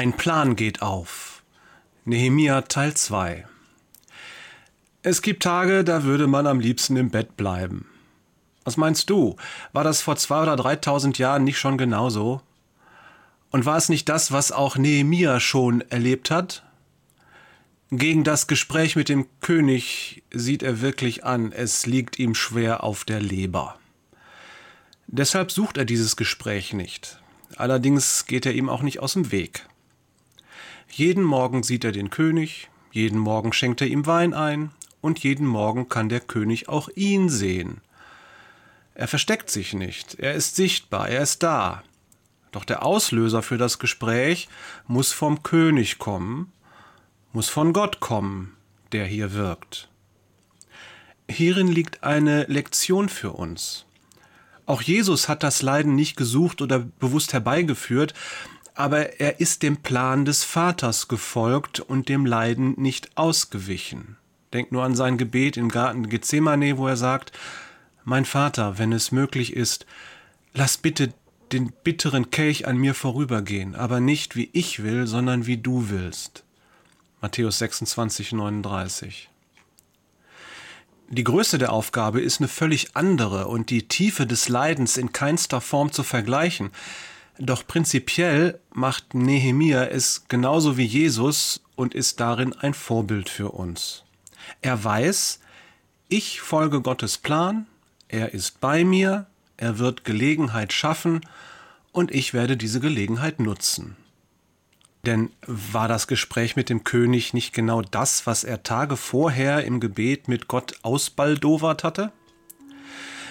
Ein Plan geht auf. Nehemia Teil 2. Es gibt Tage, da würde man am liebsten im Bett bleiben. Was meinst du? War das vor zwei oder dreitausend Jahren nicht schon genauso? Und war es nicht das, was auch Nehemia schon erlebt hat? Gegen das Gespräch mit dem König sieht er wirklich an, es liegt ihm schwer auf der Leber. Deshalb sucht er dieses Gespräch nicht. Allerdings geht er ihm auch nicht aus dem Weg. Jeden Morgen sieht er den König, jeden Morgen schenkt er ihm Wein ein, und jeden Morgen kann der König auch ihn sehen. Er versteckt sich nicht, er ist sichtbar, er ist da. Doch der Auslöser für das Gespräch muss vom König kommen, muss von Gott kommen, der hier wirkt. Hierin liegt eine Lektion für uns. Auch Jesus hat das Leiden nicht gesucht oder bewusst herbeigeführt, aber er ist dem Plan des Vaters gefolgt und dem Leiden nicht ausgewichen. Denkt nur an sein Gebet im Garten Gethsemane, wo er sagt, Mein Vater, wenn es möglich ist, lass bitte den bitteren Kelch an mir vorübergehen, aber nicht wie ich will, sondern wie du willst. Matthäus 26, 39. Die Größe der Aufgabe ist eine völlig andere und die Tiefe des Leidens in keinster Form zu vergleichen. Doch prinzipiell macht Nehemia es genauso wie Jesus und ist darin ein Vorbild für uns. Er weiß, ich folge Gottes Plan, er ist bei mir, er wird Gelegenheit schaffen und ich werde diese Gelegenheit nutzen. Denn war das Gespräch mit dem König nicht genau das, was er Tage vorher im Gebet mit Gott ausbaldowert hatte?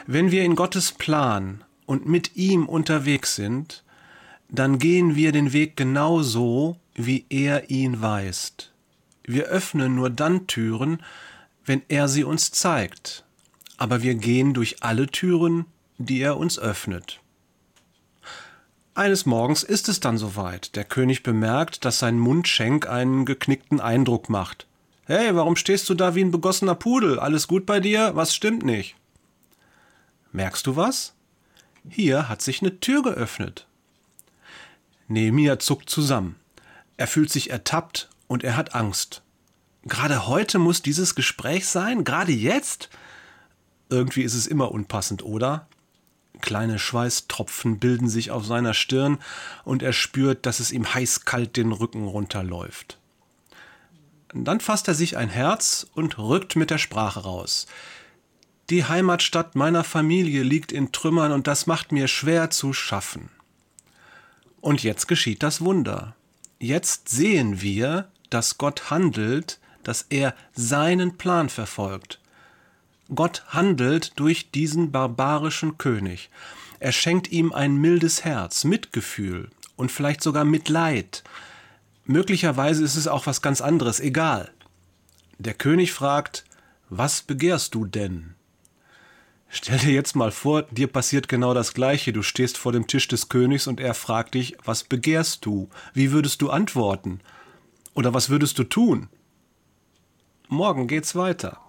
Wenn wir in Gottes Plan und mit ihm unterwegs sind, dann gehen wir den Weg genau so, wie er ihn weist. Wir öffnen nur dann Türen, wenn er sie uns zeigt, aber wir gehen durch alle Türen, die er uns öffnet. Eines Morgens ist es dann soweit. Der König bemerkt, dass sein Mundschenk einen geknickten Eindruck macht. Hey, warum stehst du da wie ein begossener Pudel? Alles gut bei dir? Was stimmt nicht? Merkst du was? Hier hat sich eine Tür geöffnet. Nehemia zuckt zusammen. Er fühlt sich ertappt und er hat Angst. Gerade heute muss dieses Gespräch sein? Gerade jetzt? Irgendwie ist es immer unpassend, oder? Kleine Schweißtropfen bilden sich auf seiner Stirn und er spürt, dass es ihm heißkalt den Rücken runterläuft. Dann fasst er sich ein Herz und rückt mit der Sprache raus. Die Heimatstadt meiner Familie liegt in Trümmern und das macht mir schwer zu schaffen. Und jetzt geschieht das Wunder. Jetzt sehen wir, dass Gott handelt, dass er seinen Plan verfolgt. Gott handelt durch diesen barbarischen König. Er schenkt ihm ein mildes Herz, Mitgefühl und vielleicht sogar Mitleid. Möglicherweise ist es auch was ganz anderes, egal. Der König fragt, was begehrst du denn? Stell dir jetzt mal vor, dir passiert genau das Gleiche. Du stehst vor dem Tisch des Königs und er fragt dich, was begehrst du? Wie würdest du antworten? Oder was würdest du tun? Morgen geht's weiter.